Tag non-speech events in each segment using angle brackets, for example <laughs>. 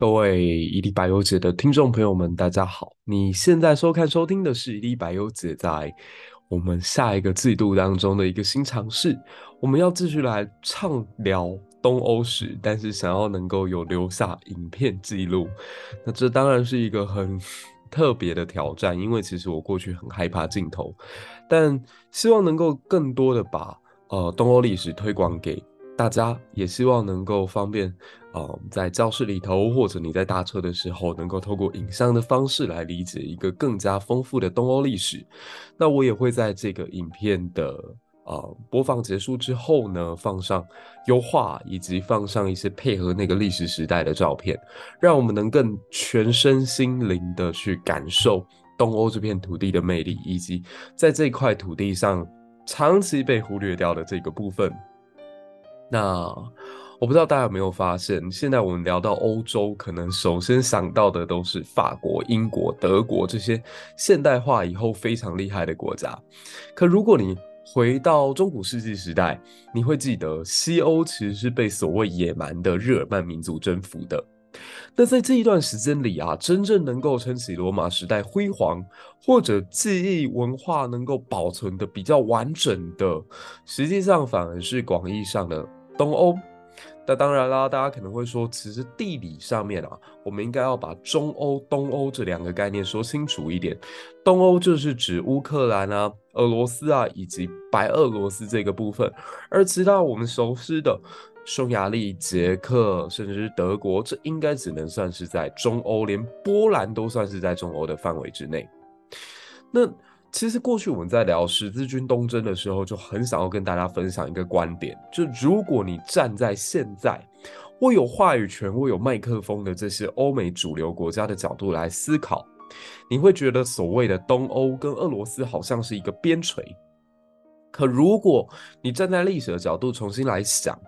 各位一粒百忧解的听众朋友们，大家好！你现在收看收听的是一粒百忧解，在我们下一个季度当中的一个新尝试。我们要继续来畅聊东欧史，但是想要能够有留下影片记录，那这当然是一个很特别的挑战，因为其实我过去很害怕镜头，但希望能够更多的把呃东欧历史推广给大家，也希望能够方便。哦，在教室里头，或者你在搭车的时候，能够透过影像的方式来理解一个更加丰富的东欧历史。那我也会在这个影片的呃播放结束之后呢，放上优化，以及放上一些配合那个历史时代的照片，让我们能更全身心灵的去感受东欧这片土地的魅力，以及在这块土地上长期被忽略掉的这个部分。那。我不知道大家有没有发现，现在我们聊到欧洲，可能首先想到的都是法国、英国、德国这些现代化以后非常厉害的国家。可如果你回到中古世纪时代，你会记得西欧其实是被所谓野蛮的日耳曼民族征服的。那在这一段时间里啊，真正能够撑起罗马时代辉煌，或者记忆文化能够保存的比较完整的，实际上反而是广义上的东欧。那当然啦，大家可能会说，其实地理上面啊，我们应该要把中欧、东欧这两个概念说清楚一点。东欧就是指乌克兰啊、俄罗斯啊以及白俄罗斯这个部分，而其他我们熟悉的匈牙利、捷克，甚至是德国，这应该只能算是在中欧，连波兰都算是在中欧的范围之内。那。其实过去我们在聊十字军东征的时候，就很想要跟大家分享一个观点：就如果你站在现在，握有话语权、握有麦克风的这些欧美主流国家的角度来思考，你会觉得所谓的东欧跟俄罗斯好像是一个边陲。可如果你站在历史的角度重新来想，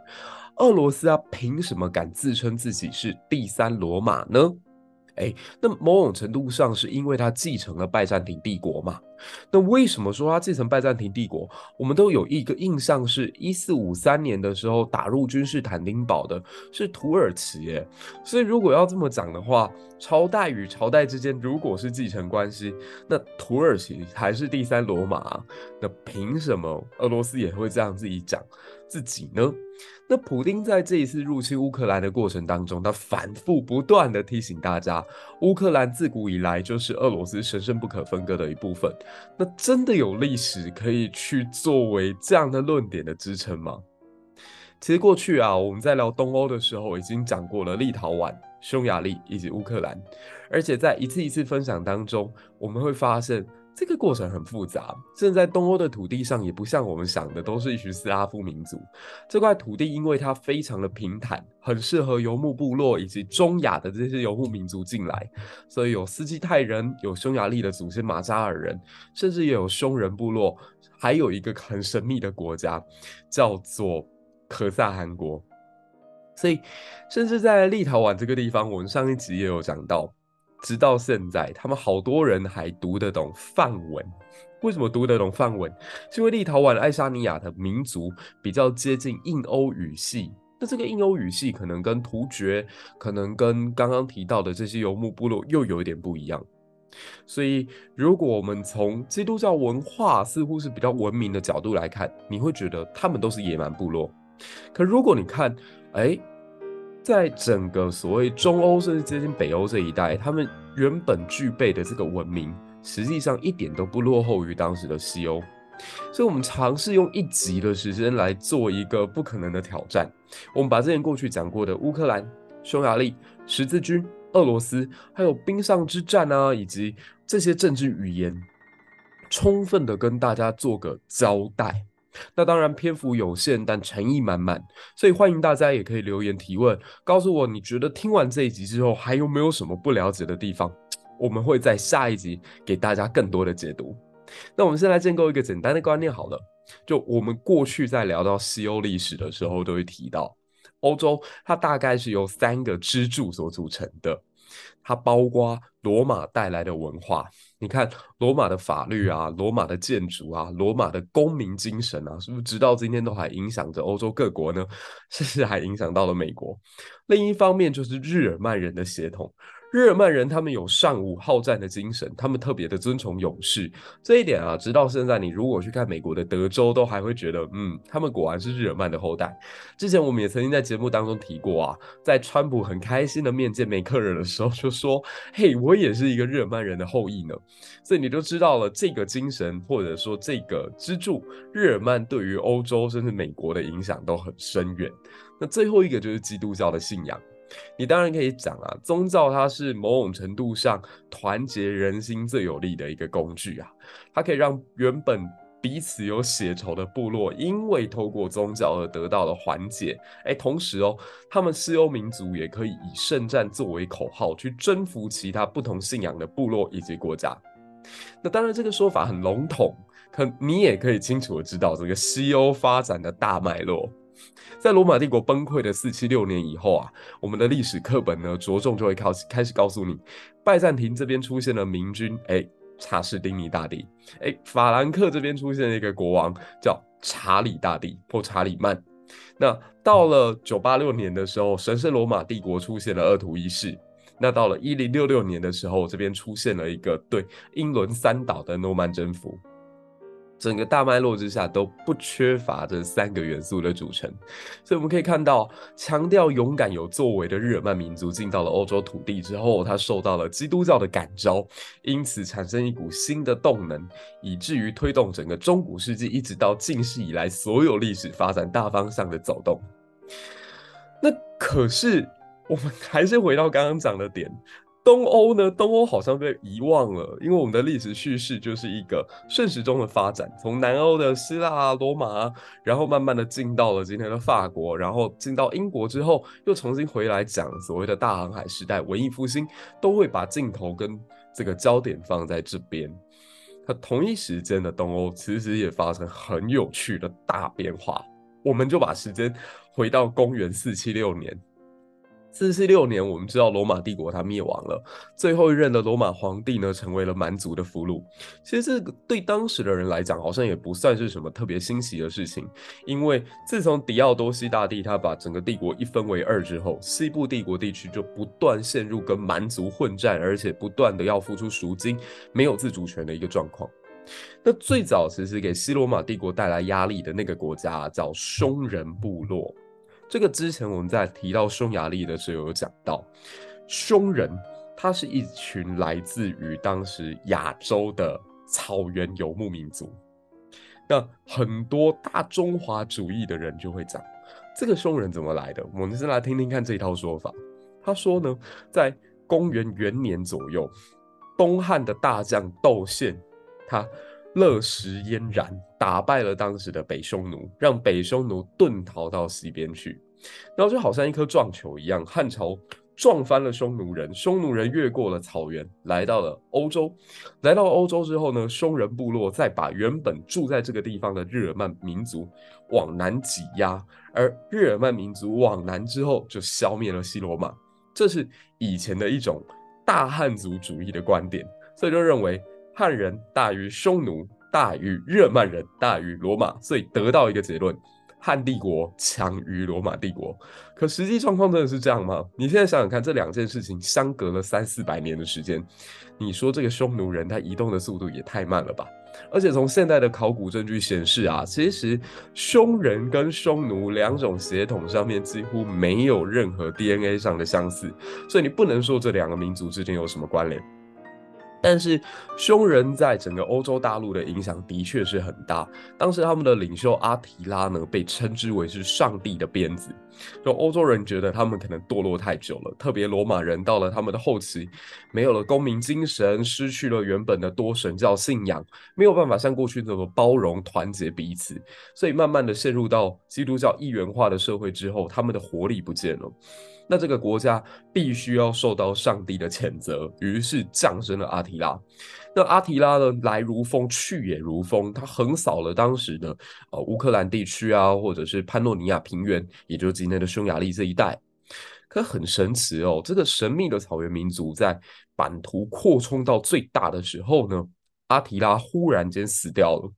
俄罗斯啊，凭什么敢自称自己是第三罗马呢？哎，那某种程度上是因为他继承了拜占庭帝国嘛？那为什么说他继承拜占庭帝国？我们都有一个印象，是一四五三年的时候打入君士坦丁堡的是土耳其，哎，所以如果要这么讲的话，朝代与朝代之间如果是继承关系，那土耳其还是第三罗马，那凭什么俄罗斯也会这样自己讲自己呢？那普丁在这一次入侵乌克兰的过程当中，他反复不断地提醒大家，乌克兰自古以来就是俄罗斯神圣不可分割的一部分。那真的有历史可以去作为这样的论点的支撑吗？其实过去啊，我们在聊东欧的时候已经讲过了立陶宛、匈牙利以及乌克兰，而且在一次一次分享当中，我们会发现。这个过程很复杂，甚至在东欧的土地上也不像我们想的都是一群斯拉夫民族。这块土地因为它非常的平坦，很适合游牧部落以及中亚的这些游牧民族进来，所以有斯基泰人，有匈牙利的祖先马扎尔人，甚至也有匈人部落，还有一个很神秘的国家叫做可萨汗国。所以，甚至在立陶宛这个地方，我们上一集也有讲到。直到现在，他们好多人还读得懂梵文。为什么读得懂梵文？是因为立陶宛爱沙尼亚的民族比较接近印欧语系。那这个印欧语系可能跟突厥，可能跟刚刚提到的这些游牧部落又有一点不一样。所以，如果我们从基督教文化似乎是比较文明的角度来看，你会觉得他们都是野蛮部落。可如果你看，哎，在整个所谓中欧甚至接近北欧这一带，他们原本具备的这个文明，实际上一点都不落后于当时的西欧。所以，我们尝试用一集的时间来做一个不可能的挑战。我们把之前过去讲过的乌克兰、匈牙利、十字军、俄罗斯，还有冰上之战啊，以及这些政治语言，充分的跟大家做个交代。那当然篇幅有限，但诚意满满，所以欢迎大家也可以留言提问，告诉我你觉得听完这一集之后还有没有什么不了解的地方？我们会在下一集给大家更多的解读。那我们先来建构一个简单的观念好了，就我们过去在聊到西欧历史的时候，都会提到欧洲，它大概是由三个支柱所组成的，它包括罗马带来的文化。你看罗马的法律啊，罗马的建筑啊，罗马的公民精神啊，是不是直到今天都还影响着欧洲各国呢？<laughs> 甚至还影响到了美国。另一方面就是日耳曼人的血统。日耳曼人他们有尚武好战的精神，他们特别的尊崇勇士。这一点啊，直到现在，你如果去看美国的德州，都还会觉得，嗯，他们果然是日耳曼的后代。之前我们也曾经在节目当中提过啊，在川普很开心的面见梅克尔的时候，就说：“嘿，我也是一个日耳曼人的后裔呢。”所以你就知道了这个精神，或者说这个支柱，日耳曼对于欧洲甚至美国的影响都很深远。那最后一个就是基督教的信仰。你当然可以讲啊，宗教它是某种程度上团结人心最有力的一个工具啊，它可以让原本彼此有血仇的部落，因为透过宗教而得到了缓解。哎，同时哦，他们西欧民族也可以以圣战作为口号去征服其他不同信仰的部落以及国家。那当然这个说法很笼统，可你也可以清楚的知道这个西欧发展的大脉络。在罗马帝国崩溃的四七六年以后啊，我们的历史课本呢着重就会开始开始告诉你，拜占庭这边出现了明君，哎，查士丁尼大帝，哎，法兰克这边出现了一个国王叫查理大帝或查理曼。那到了九八六年的时候，神圣罗马帝国出现了二图一世。那到了一零六六年的时候，这边出现了一个对英伦三岛的诺曼征服。整个大脉络之下都不缺乏这三个元素的组成，所以我们可以看到，强调勇敢有作为的日耳曼民族进到了欧洲土地之后，他受到了基督教的感召，因此产生一股新的动能，以至于推动整个中古世纪一直到近世以来所有历史发展大方向的走动。那可是我们还是回到刚刚讲的点。东欧呢？东欧好像被遗忘了，因为我们的历史叙事就是一个顺时钟的发展，从南欧的希腊啊、罗马啊，然后慢慢的进到了今天的法国，然后进到英国之后，又重新回来讲所谓的大航海时代、文艺复兴，都会把镜头跟这个焦点放在这边。它同一时间的东欧其实也发生很有趣的大变化。我们就把时间回到公元四七六年。四七六年，我们知道罗马帝国它灭亡了，最后一任的罗马皇帝呢，成为了蛮族的俘虏。其实这个对当时的人来讲，好像也不算是什么特别新奇的事情，因为自从狄奥多西大帝他把整个帝国一分为二之后，西部帝国地区就不断陷入跟蛮族混战，而且不断的要付出赎金，没有自主权的一个状况。那最早其实给西罗马帝国带来压力的那个国家叫匈人部落。这个之前我们在提到匈牙利的时候有讲到，匈人，他是一群来自于当时亚洲的草原游牧民族。那很多大中华主义的人就会讲，这个匈人怎么来的？我们先来听听看这一套说法。他说呢，在公元元年左右，东汉的大将窦宪，他。乐食嫣然，打败了当时的北匈奴，让北匈奴遁逃到西边去。然后就好像一颗撞球一样，汉朝撞翻了匈奴人，匈奴人越过了草原，来到了欧洲。来到欧洲之后呢，匈人部落再把原本住在这个地方的日耳曼民族往南挤压，而日耳曼民族往南之后，就消灭了西罗马。这是以前的一种大汉族主义的观点，所以就认为。汉人大于匈奴，大于日曼人，大于罗马，所以得到一个结论：汉帝国强于罗马帝国。可实际状况真的是这样吗？你现在想想看，这两件事情相隔了三四百年的时间，你说这个匈奴人他移动的速度也太慢了吧？而且从现代的考古证据显示啊，其实匈人跟匈奴两种血统上面几乎没有任何 DNA 上的相似，所以你不能说这两个民族之间有什么关联。但是匈人在整个欧洲大陆的影响的确是很大。当时他们的领袖阿提拉呢，被称之为是上帝的鞭子。就欧洲人觉得他们可能堕落太久了，特别罗马人到了他们的后期，没有了公民精神，失去了原本的多神教信仰，没有办法像过去那么包容团结彼此，所以慢慢的陷入到基督教一元化的社会之后，他们的活力不见了。那这个国家必须要受到上帝的谴责，于是降生了阿提拉。那阿提拉呢，来如风，去也如风，他横扫了当时的呃乌克兰地区啊，或者是潘诺尼亚平原，也就是今天的匈牙利这一带。可很神奇哦，这个神秘的草原民族在版图扩充到最大的时候呢，阿提拉忽然间死掉了。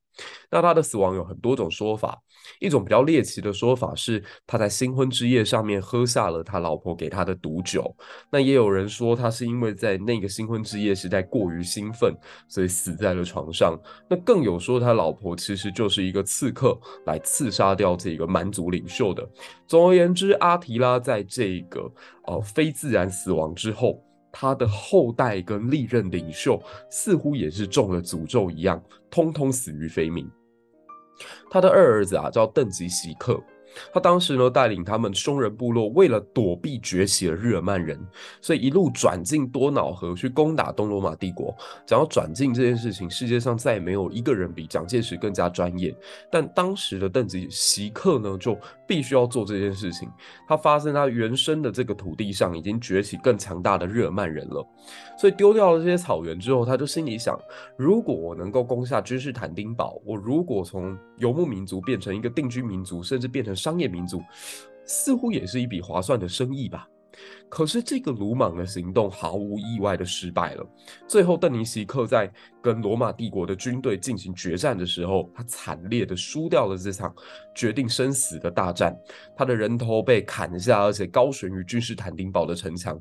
那他的死亡有很多种说法。一种比较猎奇的说法是，他在新婚之夜上面喝下了他老婆给他的毒酒。那也有人说，他是因为在那个新婚之夜实在过于兴奋，所以死在了床上。那更有说，他老婆其实就是一个刺客，来刺杀掉这个蛮族领袖的。总而言之，阿提拉在这个呃非自然死亡之后，他的后代跟历任领袖似乎也是中了诅咒一样，通通死于非命。他的二儿子啊，叫邓吉希克。他当时呢，带领他们匈人部落，为了躲避崛起的日耳曼人，所以一路转进多瑙河去攻打东罗马帝国。想要转进这件事情，世界上再也没有一个人比蒋介石更加专业。但当时的邓吉希克呢，就必须要做这件事情。他发现他原生的这个土地上已经崛起更强大的日耳曼人了，所以丢掉了这些草原之后，他就心里想：如果我能够攻下君士坦丁堡，我如果从游牧民族变成一个定居民族，甚至变成商业民族，似乎也是一笔划算的生意吧。可是这个鲁莽的行动毫无意外的失败了。最后，邓尼西克在跟罗马帝国的军队进行决战的时候，他惨烈的输掉了这场决定生死的大战。他的人头被砍下，而且高悬于君士坦丁堡的城墙。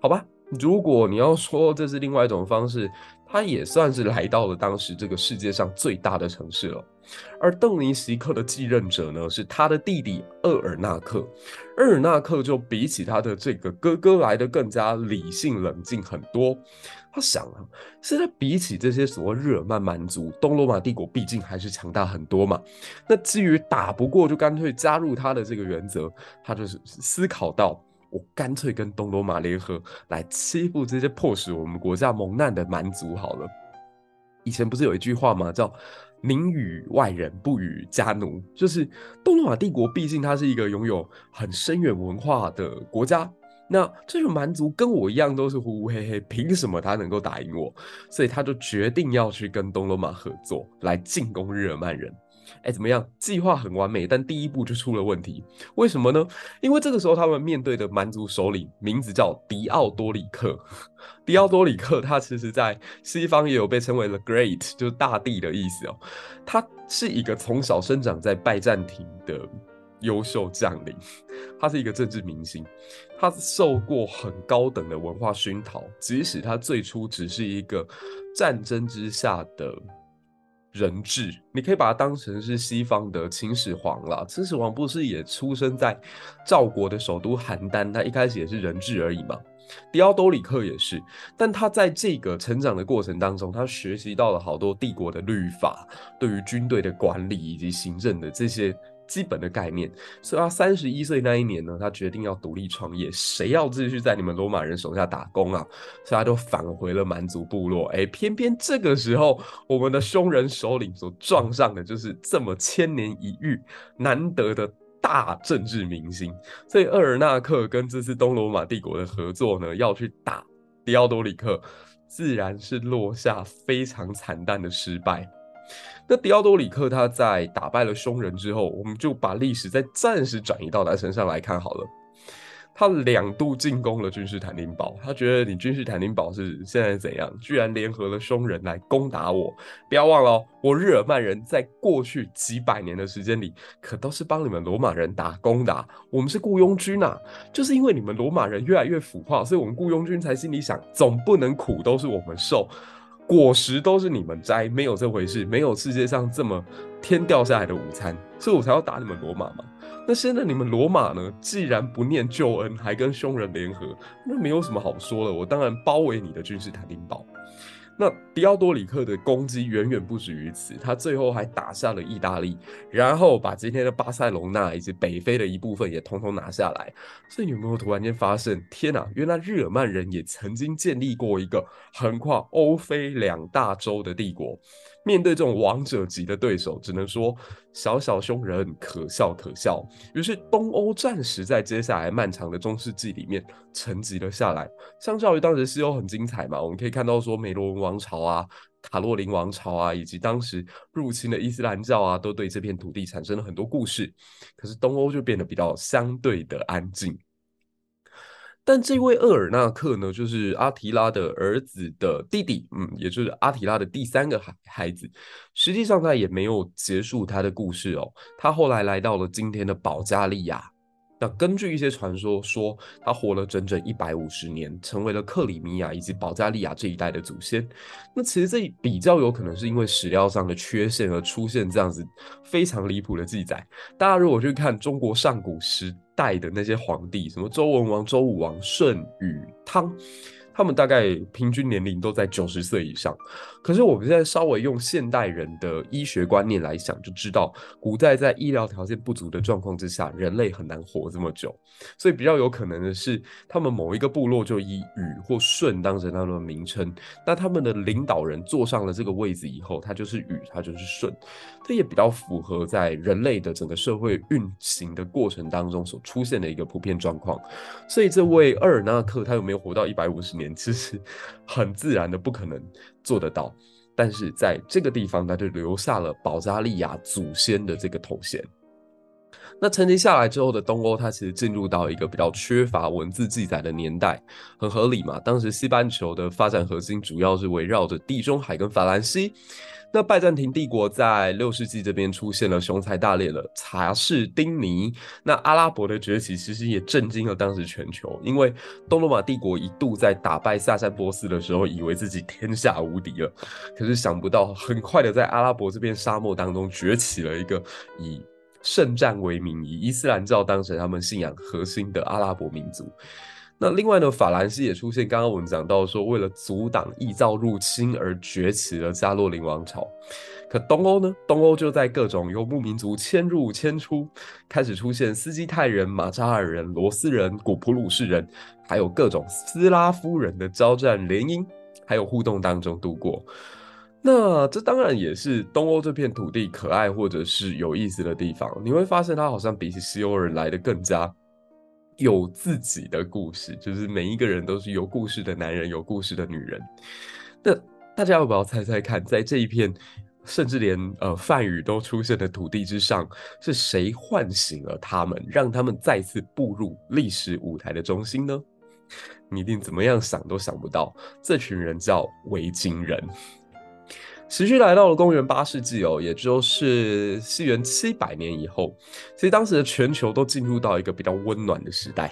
好吧，如果你要说这是另外一种方式。他也算是来到了当时这个世界上最大的城市了，而邓尼希克的继任者呢，是他的弟弟厄尔纳克。厄尔纳克就比起他的这个哥哥来的更加理性冷静很多。他想啊，现在比起这些所谓日耳曼蛮族，东罗马帝国毕竟还是强大很多嘛。那基于打不过就干脆加入他的这个原则，他就是思考到。我干脆跟东罗马联合来欺负这些迫使我们国家蒙难的蛮族好了。以前不是有一句话吗？叫“宁与外人，不与家奴”。就是东罗马帝国毕竟它是一个拥有很深远文化的国家，那这种蛮族跟我一样都是呼呼黑黑，凭什么他能够打赢我？所以他就决定要去跟东罗马合作，来进攻日耳曼人。哎，怎么样？计划很完美，但第一步就出了问题。为什么呢？因为这个时候他们面对的蛮族首领名字叫狄奥多里克。<laughs> 狄奥多里克他其实在西方也有被称为 The Great，就是大帝的意思哦。他是一个从小生长在拜占庭的优秀将领，他是一个政治明星，他受过很高等的文化熏陶，即使他最初只是一个战争之下的。人质，你可以把它当成是西方的秦始皇啦。秦始皇不是也出生在赵国的首都邯郸，他一开始也是人质而已嘛。狄奥多里克也是，但他在这个成长的过程当中，他学习到了好多帝国的律法，对于军队的管理以及行政的这些。基本的概念，所以他三十一岁那一年呢，他决定要独立创业。谁要继续在你们罗马人手下打工啊？所以他就返回了蛮族部落。哎，偏偏这个时候，我们的匈人首领所撞上的就是这么千年一遇、难得的大政治明星。所以厄尔纳克跟这次东罗马帝国的合作呢，要去打狄奥多里克，自然是落下非常惨淡的失败。那狄奥多里克他在打败了匈人之后，我们就把历史再暂时转移到他身上来看好了。他两度进攻了君士坦丁堡，他觉得你君士坦丁堡是现在怎样，居然联合了匈人来攻打我。不要忘了，我日耳曼人在过去几百年的时间里，可都是帮你们罗马人打工的。我们是雇佣军啊，就是因为你们罗马人越来越腐化，所以我们雇佣军才心里想，总不能苦都是我们受。果实都是你们摘，没有这回事，没有世界上这么天掉下来的午餐，所以我才要打你们罗马嘛。那现在你们罗马呢？既然不念旧恩，还跟匈人联合，那没有什么好说了。我当然包围你的君士坦丁堡。那狄奥多里克的攻击远远不止于此，他最后还打下了意大利，然后把今天的巴塞隆纳以及北非的一部分也统统拿下来。所以有没有突然间发现，天哪，原来日耳曼人也曾经建立过一个横跨欧非两大洲的帝国？面对这种王者级的对手，只能说小小凶人可笑可笑。于是东欧暂时在接下来漫长的中世纪里面沉寂了下来。相较于当时西欧很精彩嘛，我们可以看到说梅罗文王朝啊、卡洛林王朝啊，以及当时入侵的伊斯兰教啊，都对这片土地产生了很多故事。可是东欧就变得比较相对的安静。但这位厄尔纳克呢，就是阿提拉的儿子的弟弟，嗯，也就是阿提拉的第三个孩孩子。实际上，他也没有结束他的故事哦。他后来来到了今天的保加利亚。那根据一些传说说，他活了整整一百五十年，成为了克里米亚以及保加利亚这一带的祖先。那其实这比较有可能是因为史料上的缺陷而出现这样子非常离谱的记载。大家如果去看中国上古时代的那些皇帝，什么周文王、周武王、舜、禹、汤。他们大概平均年龄都在九十岁以上，可是我们现在稍微用现代人的医学观念来想，就知道古代在医疗条件不足的状况之下，人类很难活这么久，所以比较有可能的是，他们某一个部落就以禹或舜当成他们的名称，那他们的领导人坐上了这个位子以后，他就是禹，他就是舜，这也比较符合在人类的整个社会运行的过程当中所出现的一个普遍状况，所以这位厄尔纳克他有没有活到一百五十年？其实 <laughs> 很自然的，不可能做得到。但是在这个地方，他就留下了保加利亚祖先的这个头衔。那沉寂下来之后的东欧，它其实进入到一个比较缺乏文字记载的年代，很合理嘛。当时西半球的发展核心主要是围绕着地中海跟法兰西。那拜占庭帝国在六世纪这边出现了雄才大略的查士丁尼，那阿拉伯的崛起其实也震惊了当时全球，因为东罗马帝国一度在打败萨珊波斯的时候，以为自己天下无敌了，可是想不到很快的在阿拉伯这片沙漠当中崛起了一个以圣战为名，以伊斯兰教当成他们信仰核心的阿拉伯民族。那另外呢，法兰西也出现。刚刚我们讲到说，为了阻挡异教入侵而崛起了加洛林王朝。可东欧呢？东欧就在各种游牧民族迁入迁出，开始出现斯基泰人、马扎尔人、罗斯人、古普鲁士人，还有各种斯拉夫人的交战联姻，还有互动当中度过。那这当然也是东欧这片土地可爱或者是有意思的地方。你会发现，它好像比起西欧人来的更加。有自己的故事，就是每一个人都是有故事的男人，有故事的女人。那大家要不要猜猜看，在这一片甚至连呃梵语都出现的土地之上，是谁唤醒了他们，让他们再次步入历史舞台的中心呢？你一定怎么样想都想不到，这群人叫维京人。持续来到了公元八世纪哦，也就是西元七百年以后，其实当时的全球都进入到一个比较温暖的时代。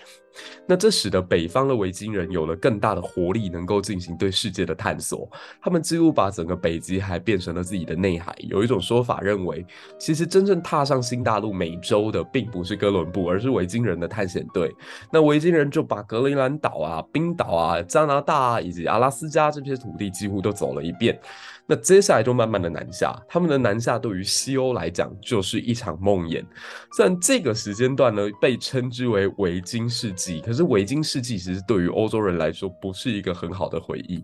那这使得北方的维京人有了更大的活力，能够进行对世界的探索。他们几乎把整个北极海变成了自己的内海。有一种说法认为，其实真正踏上新大陆美洲的，并不是哥伦布，而是维京人的探险队。那维京人就把格陵兰岛啊、冰岛啊、加拿大啊以及阿拉斯加这些土地几乎都走了一遍。那接下来就慢慢的南下，他们的南下对于西欧来讲就是一场梦魇。虽然这个时间段呢，被称之为维京世可是维京世纪其实对于欧洲人来说不是一个很好的回忆。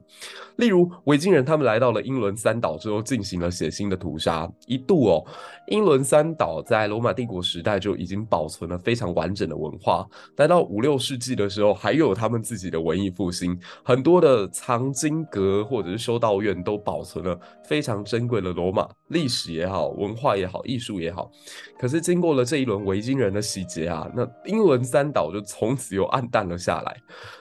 例如，维京人他们来到了英伦三岛之后，进行了血腥的屠杀。一度哦，英伦三岛在罗马帝国时代就已经保存了非常完整的文化。来到五六世纪的时候，还有他们自己的文艺复兴，很多的藏经阁或者是修道院都保存了。非常珍贵的罗马历史也好，文化也好，艺术也好，可是经过了这一轮维京人的洗劫啊，那英伦三岛就从此又黯淡了下来。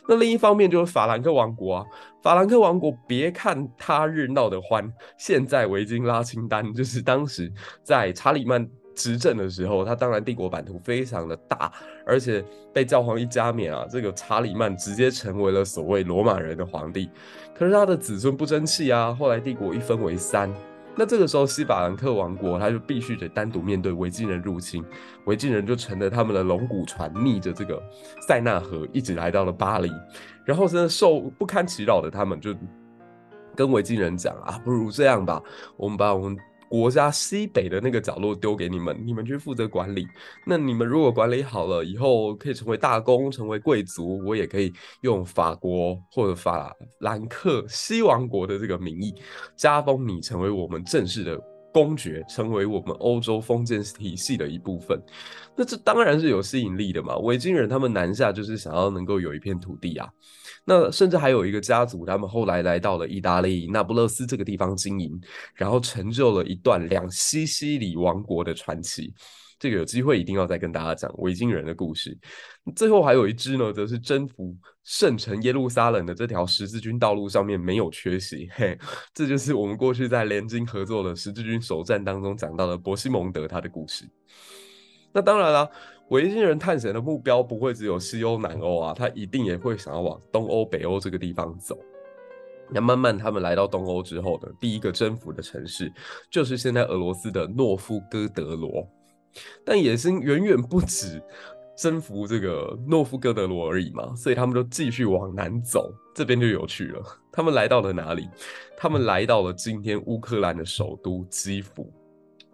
那另一方面就是法兰克王国啊，法兰克王国别看他日闹得欢，现在维京拉清单就是当时在查理曼执政的时候，他当然帝国版图非常的大，而且被教皇一加冕啊，这个查理曼直接成为了所谓罗马人的皇帝。可是他的子孙不争气啊，后来帝国一分为三。那这个时候，西法兰克王国他就必须得单独面对维京人入侵，维京人就乘着他们的龙骨船，逆着这个塞纳河，一直来到了巴黎。然后真的受不堪其扰的他们，就跟维京人讲啊，不如这样吧，我们把我们。国家西北的那个角落丢给你们，你们去负责管理。那你们如果管理好了，以后可以成为大公，成为贵族，我也可以用法国或者法兰克西王国的这个名义，加封你成为我们正式的公爵，成为我们欧洲封建体系的一部分。那这当然是有吸引力的嘛。维京人他们南下就是想要能够有一片土地啊。那甚至还有一个家族，他们后来来到了意大利那不勒斯这个地方经营，然后成就了一段两西西里王国的传奇。这个有机会一定要再跟大家讲维京人的故事。最后还有一支呢，则是征服圣城耶路撒冷的这条十字军道路上面没有缺席。嘿，这就是我们过去在联军合作的十字军首战当中讲到的伯西蒙德他的故事。那当然了。维京人探险的目标不会只有西欧、南欧啊，他一定也会想要往东欧、北欧这个地方走。那慢慢他们来到东欧之后呢，第一个征服的城市就是现在俄罗斯的诺夫哥德罗。但野心远远不止征服这个诺夫哥德罗而已嘛，所以他们就继续往南走。这边就有趣了，<laughs> 他们来到了哪里？他们来到了今天乌克兰的首都基辅。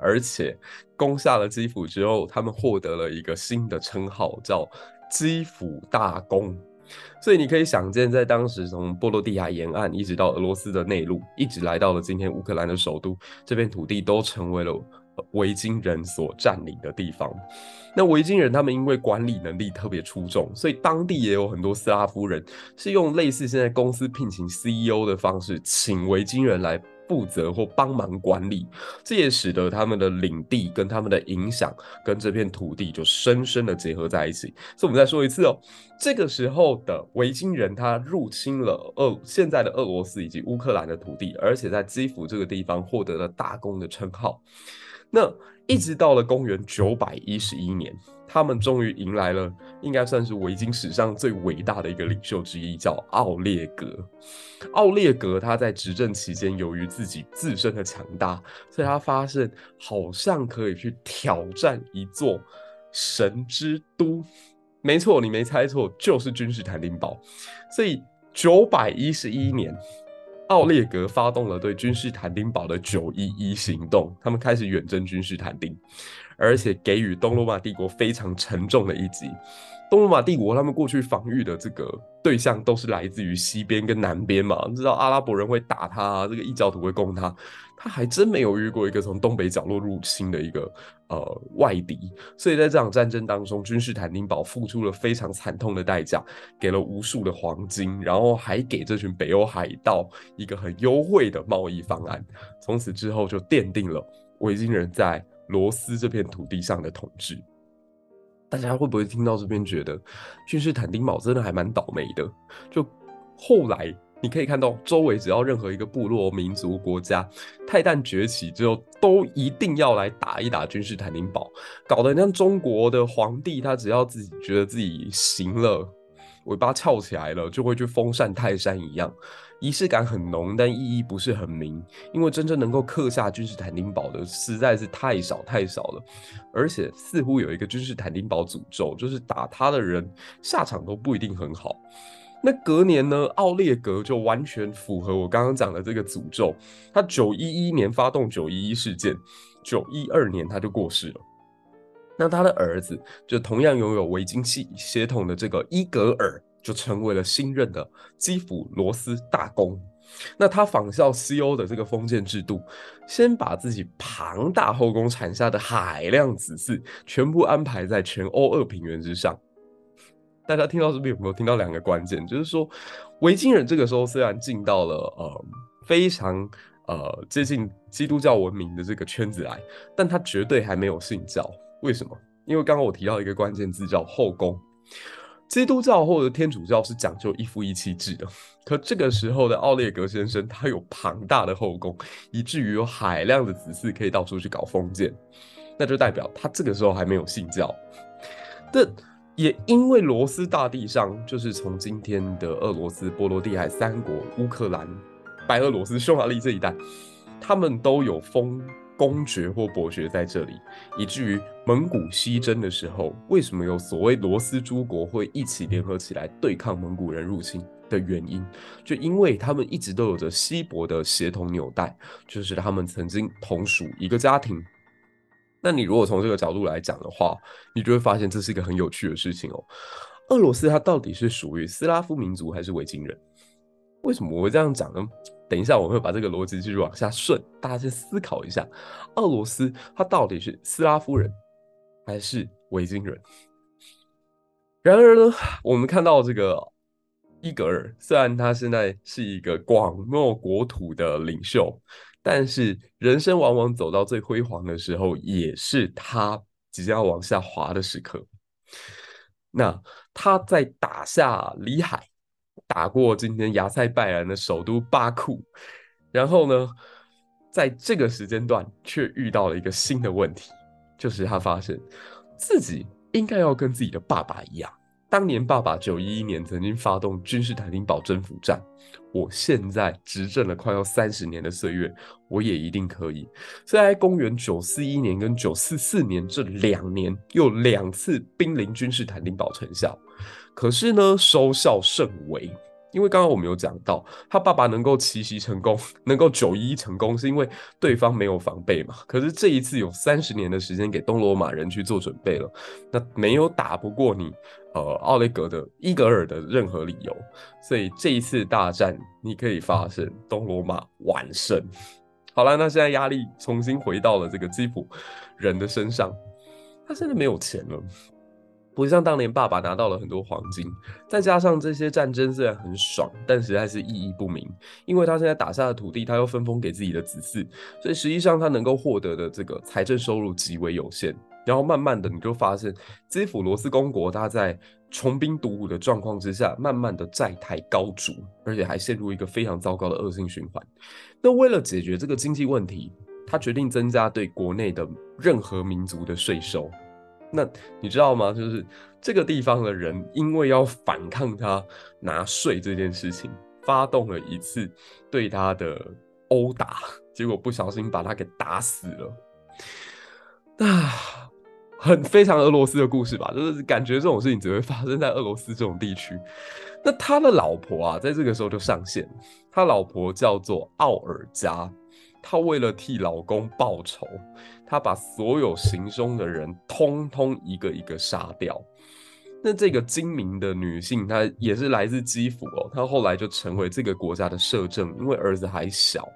而且攻下了基辅之后，他们获得了一个新的称号，叫基辅大公。所以你可以想见，在当时从波罗的海沿岸一直到俄罗斯的内陆，一直来到了今天乌克兰的首都，这片土地都成为了维京人所占领的地方。那维京人他们因为管理能力特别出众，所以当地也有很多斯拉夫人是用类似现在公司聘请 CEO 的方式，请维京人来。负责或帮忙管理，这也使得他们的领地跟他们的影响跟这片土地就深深的结合在一起。所以，我们再说一次哦，这个时候的维京人他入侵了俄现在的俄罗斯以及乌克兰的土地，而且在基辅这个地方获得了大公的称号。那一直到了公元九百一十一年。他们终于迎来了，应该算是维京史上最伟大的一个领袖之一，叫奥列格。奥列格他在执政期间，由于自己自身的强大，所以他发现好像可以去挑战一座神之都。没错，你没猜错，就是君士坦丁堡。所以九百一十一年，奥列格发动了对君士坦丁堡的九一一行动，他们开始远征君士坦丁。而且给予东罗马帝国非常沉重的一击。东罗马帝国他们过去防御的这个对象都是来自于西边跟南边嘛，你知道阿拉伯人会打他，这个异教徒会攻他，他还真没有遇过一个从东北角落入侵的一个呃外敌。所以在这场战争当中，君士坦丁堡付出了非常惨痛的代价，给了无数的黄金，然后还给这群北欧海盗一个很优惠的贸易方案。从此之后就奠定了维京人在罗斯这片土地上的统治，大家会不会听到这边觉得君士坦丁堡真的还蛮倒霉的？就后来你可以看到，周围只要任何一个部落、民族、国家，泰旦崛起之后，都一定要来打一打君士坦丁堡，搞得像中国的皇帝，他只要自己觉得自己行了，尾巴翘起来了，就会去封禅泰山一样。仪式感很浓，但意义不是很明，因为真正能够刻下君士坦丁堡的实在是太少太少了，而且似乎有一个君士坦丁堡诅咒，就是打他的人下场都不一定很好。那隔年呢，奥列格就完全符合我刚刚讲的这个诅咒，他九一一年发动九一一事件，九一二年他就过世了。那他的儿子就同样拥有维京系血统的这个伊格尔。就成为了新任的基辅罗斯大公。那他仿效西欧的这个封建制度，先把自己庞大后宫产下的海量子嗣全部安排在全欧二平原之上。大家听到这边有没有听到两个关键？就是说，维京人这个时候虽然进到了呃非常呃接近基督教文明的这个圈子来，但他绝对还没有信教。为什么？因为刚刚我提到一个关键字叫后宫。基督教或者天主教是讲究一夫一妻制的，<laughs> 可这个时候的奥列格先生他有庞大的后宫，以至于有海量的子嗣可以到处去搞封建，那就代表他这个时候还没有信教。但也因为罗斯大地上，就是从今天的俄罗斯、波罗的海三国、乌克兰、白俄罗斯、匈牙利这一带，他们都有封公爵或伯爵在这里，以至于蒙古西征的时候，为什么有所谓罗斯诸国会一起联合起来对抗蒙古人入侵的原因，就因为他们一直都有着稀薄的协同纽带，就是他们曾经同属一个家庭。那你如果从这个角度来讲的话，你就会发现这是一个很有趣的事情哦。俄罗斯它到底是属于斯拉夫民族还是维京人？为什么我会这样讲呢？等一下，我会把这个逻辑继续往下顺，大家先思考一下：俄罗斯它到底是斯拉夫人还是维京人？然而呢，我们看到这个伊格尔，虽然他现在是一个广袤国土的领袖，但是人生往往走到最辉煌的时候，也是他即将往下滑的时刻。那他在打下里海。打过今天亚塞拜然的首都巴库，然后呢，在这个时间段却遇到了一个新的问题，就是他发现自己应该要跟自己的爸爸一样，当年爸爸九一一年曾经发动君士坦丁堡征服战，我现在执政了快要三十年的岁月，我也一定可以。所以在公元九四一年跟九四四年这两年，又两次兵临君士坦丁堡城下。可是呢，收效甚微，因为刚刚我们有讲到，他爸爸能够奇袭成功，<laughs> 能够九一成功，是因为对方没有防备嘛。可是这一次有三十年的时间给东罗马人去做准备了，那没有打不过你，呃，奥雷格的伊格尔的任何理由，所以这一次大战你可以发现东罗马完胜。好了，那现在压力重新回到了这个基辅人的身上，他现在没有钱了。不像当年爸爸拿到了很多黄金，再加上这些战争虽然很爽，但实在是意义不明。因为他现在打下的土地，他又分封给自己的子嗣，所以实际上他能够获得的这个财政收入极为有限。然后慢慢的，你就发现基辅罗斯公国他在穷兵黩武的状况之下，慢慢的债台高筑，而且还陷入一个非常糟糕的恶性循环。那为了解决这个经济问题，他决定增加对国内的任何民族的税收。那你知道吗？就是这个地方的人，因为要反抗他拿税这件事情，发动了一次对他的殴打，结果不小心把他给打死了。啊，很非常俄罗斯的故事吧？就是感觉这种事情只会发生在俄罗斯这种地区。那他的老婆啊，在这个时候就上线，他老婆叫做奥尔加。她为了替老公报仇，他把所有行凶的人通通一个一个杀掉。那这个精明的女性，她也是来自基辅哦。她后来就成为这个国家的摄政，因为儿子还小。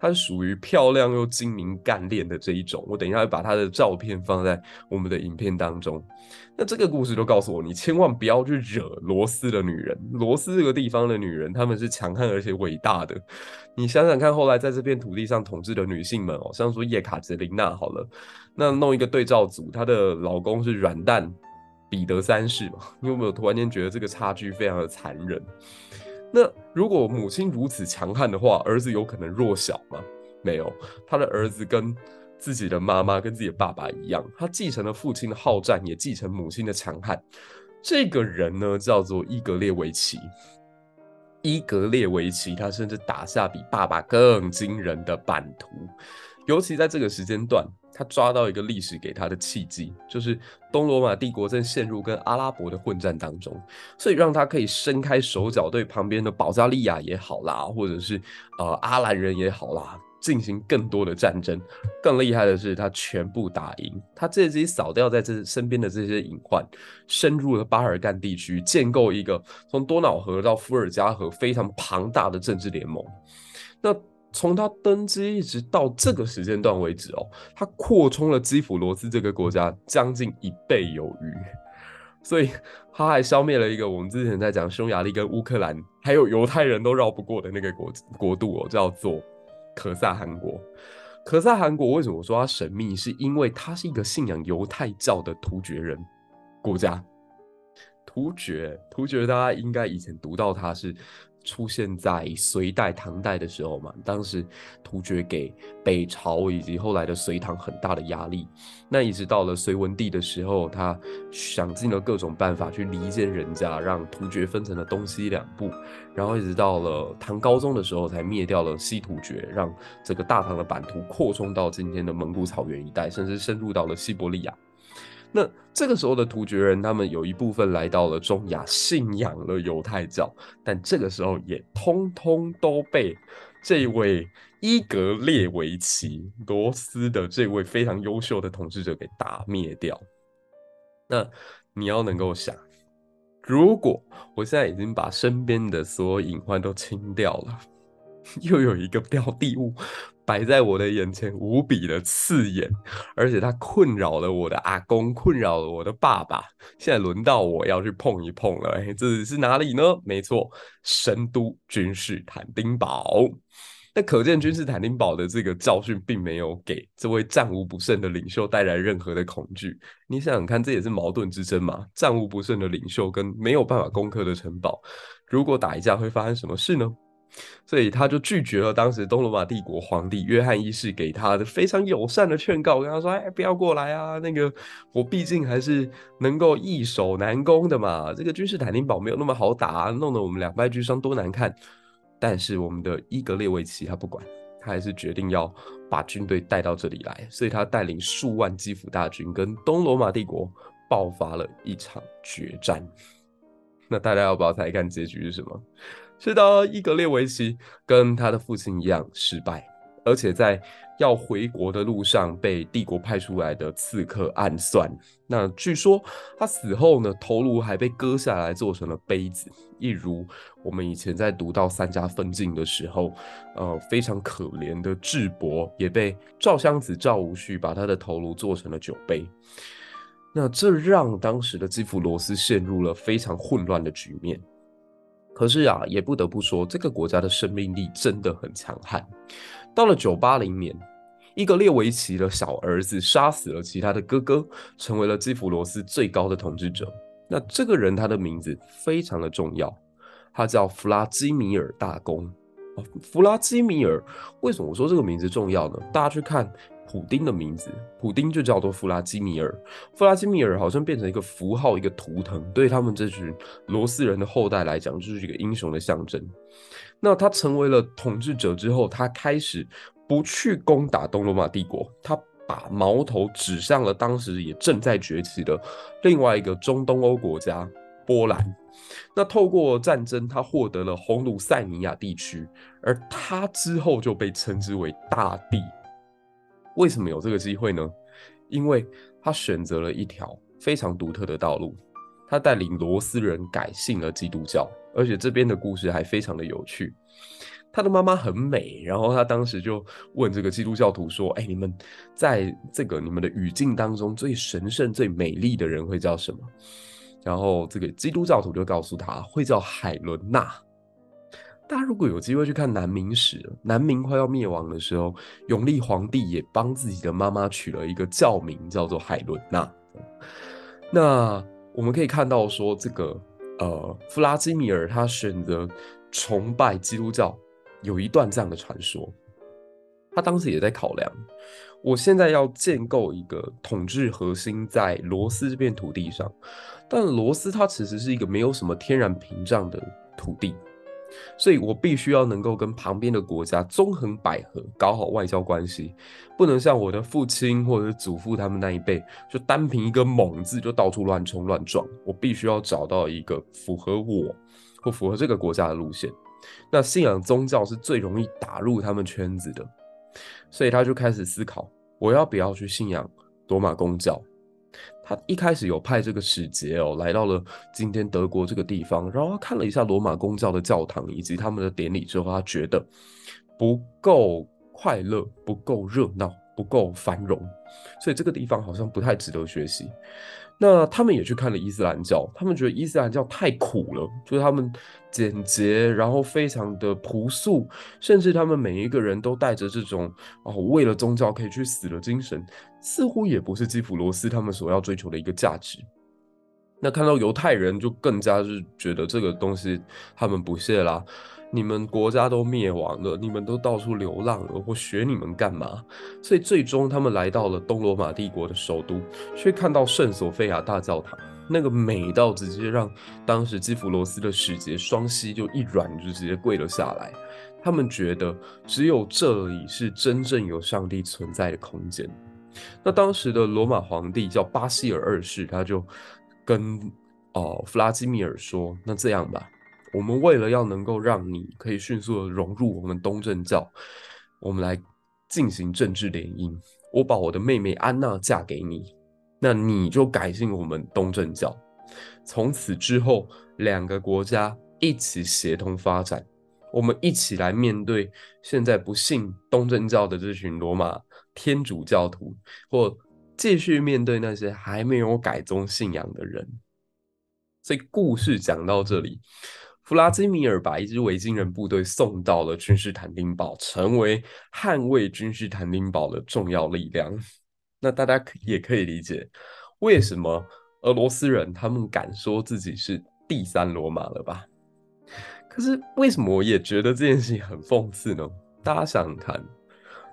她是属于漂亮又精明干练的这一种。我等一下会把她的照片放在我们的影片当中。那这个故事就告诉我，你千万不要去惹罗斯的女人。罗斯这个地方的女人，她们是强悍而且伟大的。你想想看，后来在这片土地上统治的女性们哦，像说叶卡捷琳娜好了，那弄一个对照组，她的老公是软蛋彼得三世嘛？你有没有突然间觉得这个差距非常的残忍？那如果母亲如此强悍的话，儿子有可能弱小吗？没有，他的儿子跟自己的妈妈跟自己的爸爸一样，他继承了父亲的好战，也继承母亲的强悍。这个人呢，叫做伊格列维奇。伊格列维奇，他甚至打下比爸爸更惊人的版图。尤其在这个时间段，他抓到一个历史给他的契机，就是东罗马帝国正陷入跟阿拉伯的混战当中，所以让他可以伸开手脚，对旁边的保加利亚也好啦，或者是呃阿兰人也好啦。进行更多的战争，更厉害的是，他全部打赢，他借机扫掉在这身边的这些隐患，深入了巴尔干地区，建构一个从多瑙河到伏尔加河非常庞大的政治联盟。那从他登基一直到这个时间段为止哦，他扩充了基辅罗斯这个国家将近一倍有余，所以他还消灭了一个我们之前在讲匈牙利跟乌克兰还有犹太人都绕不过的那个国国度哦，叫做。可萨汗国，可萨汗国为什么说它神秘？是因为它是一个信仰犹太教的突厥人国家。突厥，突厥大家应该以前读到它是。出现在隋代、唐代的时候嘛，当时突厥给北朝以及后来的隋唐很大的压力。那一直到了隋文帝的时候，他想尽了各种办法去离间人家，让突厥分成了东西两部。然后一直到了唐高宗的时候，才灭掉了西突厥，让这个大唐的版图扩充到今天的蒙古草原一带，甚至深入到了西伯利亚。那这个时候的突厥人，他们有一部分来到了中亚，信仰了犹太教，但这个时候也通通都被这位伊格列维奇罗斯的这位非常优秀的统治者给打灭掉。那你要能够想，如果我现在已经把身边的所有隐患都清掉了，<laughs> 又有一个标的物。摆在我的眼前，无比的刺眼，而且它困扰了我的阿公，困扰了我的爸爸。现在轮到我要去碰一碰了，哎，这是哪里呢？没错，神都君士坦丁堡。那可见君士坦丁堡的这个教训，并没有给这位战无不胜的领袖带来任何的恐惧。你想想看，这也是矛盾之争嘛？战无不胜的领袖跟没有办法攻克的城堡，如果打一架，会发生什么事呢？所以他就拒绝了当时东罗马帝国皇帝约翰一世给他的非常友善的劝告，跟他说：“哎，不要过来啊！那个我毕竟还是能够易守难攻的嘛。这个君士坦丁堡没有那么好打，弄得我们两败俱伤，多难看。但是我们的伊格列维奇他不管，他还是决定要把军队带到这里来。所以他带领数万基辅大军跟东罗马帝国爆发了一场决战。那大家要不要猜看结局是什么？”是的，伊格列维奇跟他的父亲一样失败，而且在要回国的路上被帝国派出来的刺客暗算。那据说他死后呢，头颅还被割下来做成了杯子，一如我们以前在读到三家分晋的时候，呃，非常可怜的智伯也被赵襄子赵无恤把他的头颅做成了酒杯。那这让当时的基辅罗斯陷入了非常混乱的局面。可是啊，也不得不说，这个国家的生命力真的很强悍。到了九八零年，伊格列维奇的小儿子杀死了其他的哥哥，成为了基辅罗斯最高的统治者。那这个人他的名字非常的重要，他叫弗拉基米尔大公。弗拉基米尔，为什么我说这个名字重要呢？大家去看。普丁的名字，普丁就叫做弗拉基米尔。弗拉基米尔好像变成一个符号，一个图腾，对他们这群罗斯人的后代来讲，就是一个英雄的象征。那他成为了统治者之后，他开始不去攻打东罗马帝国，他把矛头指向了当时也正在崛起的另外一个中东欧国家波兰。那透过战争，他获得了洪鲁塞尼亚地区，而他之后就被称之为大帝。为什么有这个机会呢？因为他选择了一条非常独特的道路，他带领罗斯人改信了基督教，而且这边的故事还非常的有趣。他的妈妈很美，然后他当时就问这个基督教徒说：“哎，你们在这个你们的语境当中最神圣、最美丽的人会叫什么？”然后这个基督教徒就告诉他会叫海伦娜。大家如果有机会去看南明史，南明快要灭亡的时候，永历皇帝也帮自己的妈妈取了一个教名，叫做海伦娜。那我们可以看到说，这个呃，弗拉基米尔他选择崇拜基督教，有一段这样的传说。他当时也在考量，我现在要建构一个统治核心在罗斯这片土地上，但罗斯它其实是一个没有什么天然屏障的土地。所以我必须要能够跟旁边的国家纵横捭阖，搞好外交关系，不能像我的父亲或者祖父他们那一辈，就单凭一个猛字就到处乱冲乱撞。我必须要找到一个符合我或符合这个国家的路线。那信仰宗教是最容易打入他们圈子的，所以他就开始思考，我要不要去信仰罗马公教。他一开始有派这个使节哦，来到了今天德国这个地方，然后他看了一下罗马公教的教堂以及他们的典礼之后，他觉得不够快乐，不够热闹，不够繁荣，所以这个地方好像不太值得学习。那他们也去看了伊斯兰教，他们觉得伊斯兰教太苦了，就是他们简洁，然后非常的朴素，甚至他们每一个人都带着这种哦，为了宗教可以去死的精神，似乎也不是基辅罗斯他们所要追求的一个价值。那看到犹太人就更加是觉得这个东西他们不屑啦。你们国家都灭亡了，你们都到处流浪了，我学你们干嘛？所以最终他们来到了东罗马帝国的首都，却看到圣索菲亚大教堂，那个美到直接让当时基辅罗斯的使节双膝就一软，就直接跪了下来。他们觉得只有这里是真正有上帝存在的空间。那当时的罗马皇帝叫巴西尔二世，他就。跟哦，弗拉基米尔说：“那这样吧，我们为了要能够让你可以迅速的融入我们东正教，我们来进行政治联姻。我把我的妹妹安娜嫁给你，那你就改信我们东正教。从此之后，两个国家一起协同发展，我们一起来面对现在不信东正教的这群罗马天主教徒，或。”继续面对那些还没有改宗信仰的人，所以故事讲到这里，弗拉基米尔把一支维京人部队送到了君士坦丁堡，成为捍卫君士坦丁堡的重要力量。<laughs> 那大家也可以理解，为什么俄罗斯人他们敢说自己是第三罗马了吧？可是为什么我也觉得这件事情很讽刺呢？大家想想看。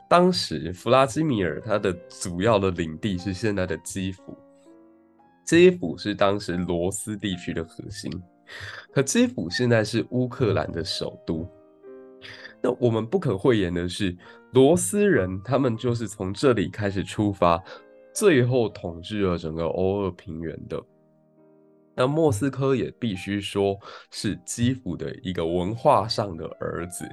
当时弗拉基米尔他的主要的领地是现在的基辅，基辅是当时罗斯地区的核心，可基辅现在是乌克兰的首都。那我们不可讳言的是，罗斯人他们就是从这里开始出发，最后统治了整个欧俄平原的。那莫斯科也必须说是基辅的一个文化上的儿子。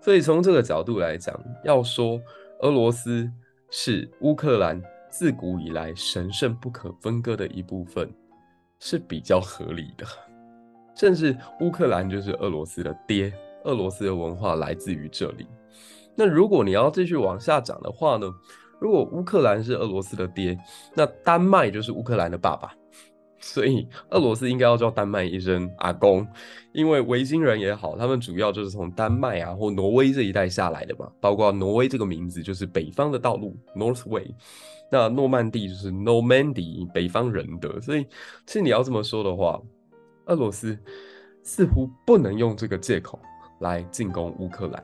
所以从这个角度来讲，要说俄罗斯是乌克兰自古以来神圣不可分割的一部分，是比较合理的。甚至乌克兰就是俄罗斯的爹，俄罗斯的文化来自于这里。那如果你要继续往下讲的话呢？如果乌克兰是俄罗斯的爹，那丹麦就是乌克兰的爸爸。所以，俄罗斯应该要叫丹麦一声阿公，因为维京人也好，他们主要就是从丹麦啊或挪威这一带下来的嘛。包括挪威这个名字就是北方的道路 （Northway），那诺曼底就是 Normandy，北方人的。所以，其实你要这么说的话，俄罗斯似乎不能用这个借口来进攻乌克兰。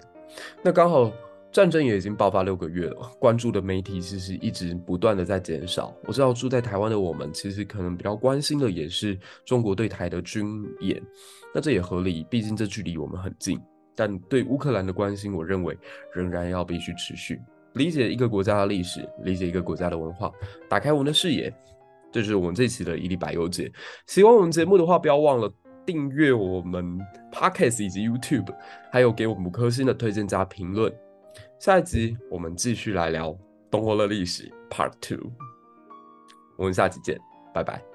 那刚好。战争也已经爆发六个月了，关注的媒体其实一直不断的在减少。我知道住在台湾的我们，其实可能比较关心的也是中国对台的军演，那这也合理，毕竟这距离我们很近。但对乌克兰的关心，我认为仍然要必须持续。理解一个国家的历史，理解一个国家的文化，打开我们的视野，这就是我们这期的一粒百忧解。喜欢我们节目的话，不要忘了订阅我们 Podcast 以及 YouTube，还有给我们五颗星的推荐加评论。下一集我们继续来聊东欧的历史 Part Two，我们下期见，拜拜。